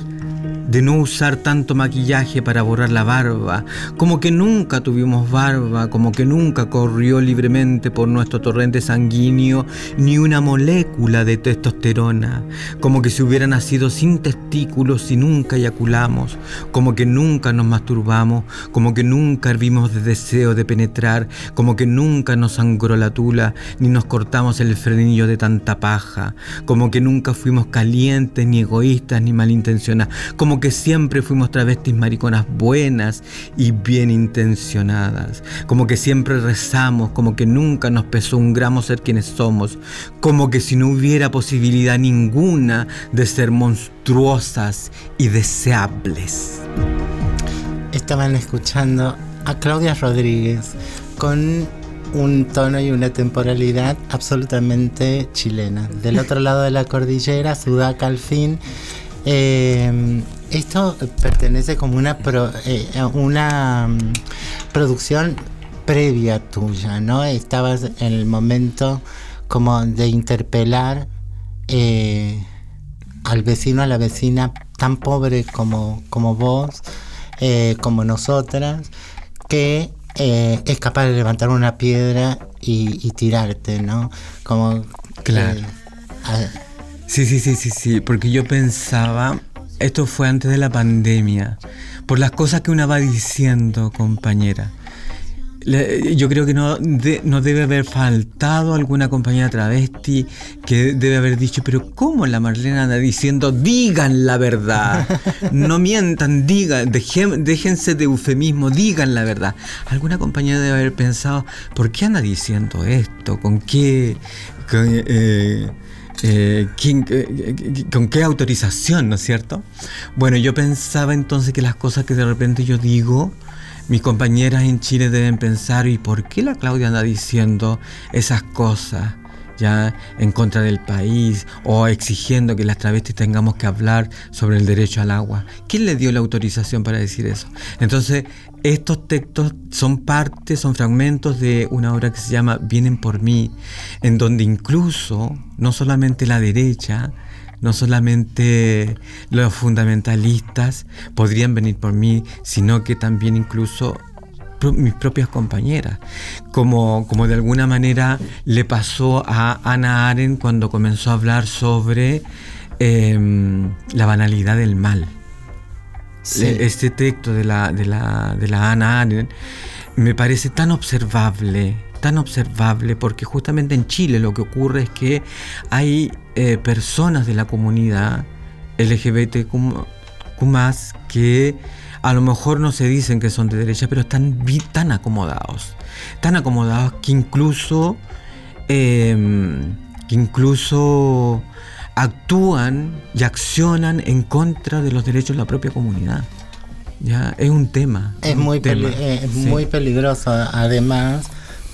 de no usar tanto maquillaje para borrar la barba, como que nunca tuvimos barba, como que nunca corrió libremente por nuestro torrente sanguíneo ni una molécula de testosterona, como que si hubiera nacido sin testículos y nunca eyaculamos, como que nunca nos masturbamos, como que nunca hervimos de deseo de penetrar, como que nunca nos sangró la tula, ni nos cortamos el frenillo de tanta paja, como que nunca fuimos calientes, ni egoístas, ni malintencionadas, como que siempre fuimos travestis mariconas buenas y bien intencionadas, como que siempre rezamos, como que nunca nos pesó un gramo ser quienes somos, como que si no hubiera posibilidad ninguna de ser monstruosas y deseables. Estaban escuchando a Claudia Rodríguez con un tono y una temporalidad absolutamente chilena. Del otro lado de la cordillera, Sudaca al fin. Eh, esto pertenece como una, pro- eh, una mm, producción previa tuya, ¿no? Estabas en el momento como de interpelar eh, al vecino, a la vecina tan pobre como, como vos, eh, como nosotras, que eh, es capaz de levantar una piedra y, y tirarte, ¿no? Como Claro. a- Sí, sí, sí, sí, sí, porque yo pensaba, esto fue antes de la pandemia, por las cosas que una va diciendo, compañera. Le- Yo creo que no, de- no debe haber faltado alguna compañera travesti que debe haber dicho, pero ¿cómo la Marlena anda diciendo, digan la verdad? No (laughs) mientan, digan, dejen- déjense de eufemismo, digan la verdad. Alguna compañera debe haber pensado, ¿por qué anda diciendo esto? ¿Con qué? con, eh, eh, ¿quién- eh, eh, ¿Con qué autorización, no es cierto? Bueno, yo pensaba entonces que las cosas que de repente yo digo, mis compañeras en Chile deben pensar, ¿y por qué la Claudia anda diciendo esas cosas? ya en contra del país o exigiendo que las travestis tengamos que hablar sobre el derecho al agua. ¿Quién le dio la autorización para decir eso? Entonces, estos textos son partes, son fragmentos de una obra que se llama Vienen por mí, en donde incluso no solamente la derecha, no solamente los fundamentalistas podrían venir por mí, sino que también incluso mis propias compañeras, como, como de alguna manera le pasó a Ana Arendt cuando comenzó a hablar sobre em, la banalidad del mal. Este texto de la, de la, de la Ana Arendt me parece tan observable, tan observable, porque justamente en Chile lo que ocurre es que hay eh, personas de la comunidad LGBTQ más que a lo mejor no se dicen que son de derecha, pero están tan acomodados, tan acomodados que incluso, em, que incluso actúan y accionan en contra de los derechos de la propia comunidad. Ya es un tema. Es un muy, tema, peli- es sí. muy peligroso además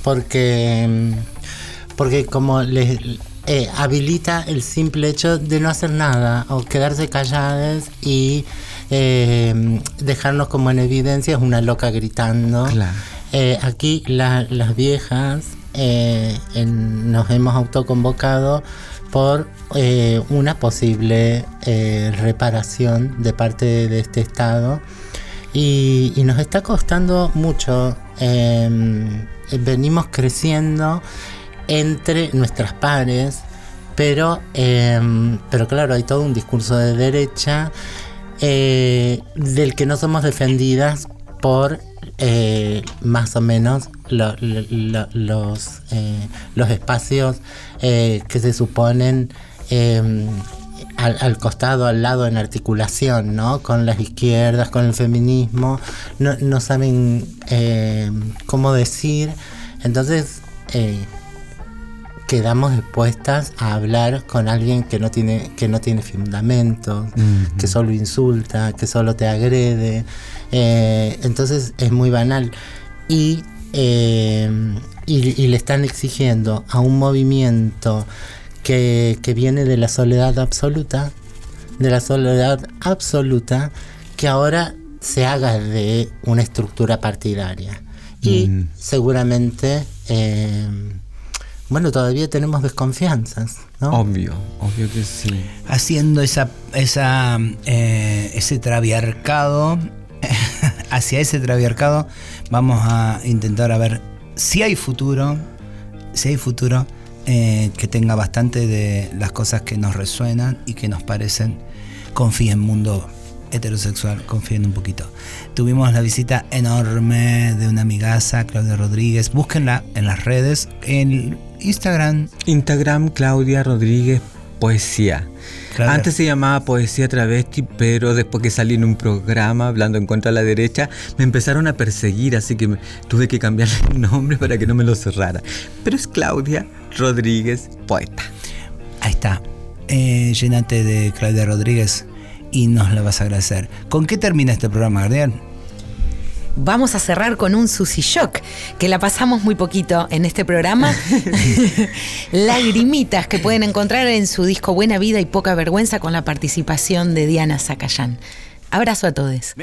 porque, mm, porque como les eh, habilita el simple hecho de no hacer nada o quedarse calladas y eh, dejarnos como en evidencia es una loca gritando. Claro. Eh, aquí la- las viejas eh, en- nos hemos autoconvocado por eh, una posible eh, reparación de parte de este Estado y, nos está costando mucho. eh, venimos creciendo entre nuestras pares, pero, eh, pero claro, hay todo un discurso de derecha eh, del que no somos defendidas por eh, más o menos lo- lo- lo- los, eh, los espacios eh, que se suponen eh, al, al costado, al lado, en articulación, ¿no? Con las izquierdas, con el feminismo, no, no saben eh, cómo decir. Entonces, eh, quedamos dispuestas a hablar con alguien que no tiene, que no tiene fundamentos, que solo insulta, que solo te agrede. Eh, entonces es muy banal. Y, eh, y, y le están exigiendo a un movimiento que, que viene de la soledad absoluta, de la soledad absoluta, que ahora se haga de una estructura partidaria. Y Mm. seguramente, eh, bueno, todavía tenemos desconfianzas, ¿no? Obvio, obvio que sí. haciendo esa, esa, eh, ese traviarcado, (laughs) hacia ese traviarcado, vamos a intentar a ver si hay futuro, si hay futuro eh, que tenga bastante de las cosas que nos resuenan y que nos parecen. Confíen, mundo heterosexual, confíen un poquito. Tuvimos la visita enorme de una amigaza, Claudia Rodríguez. Búsquenla en las redes, en Instagram. Instagram Claudia Rodríguez Poesía. Antes se llamaba Poesía Travesti, pero después que salí en un programa hablando en contra de la derecha, me empezaron a perseguir, así que tuve que cambiar el nombre para que no me lo cerrara. Pero es Claudia Rodríguez Poeta. Ahí está. Eh, llénate de Claudia Rodríguez y nos la vas a agradecer. ¿Con qué termina este programa, Gabriel? Vamos a cerrar con un Sushi Shock, que la pasamos muy poquito en este programa. (laughs) Lagrimitas que pueden encontrar en su disco Buena Vida y Poca Vergüenza con la participación de Diana Zacayán. Abrazo a todos.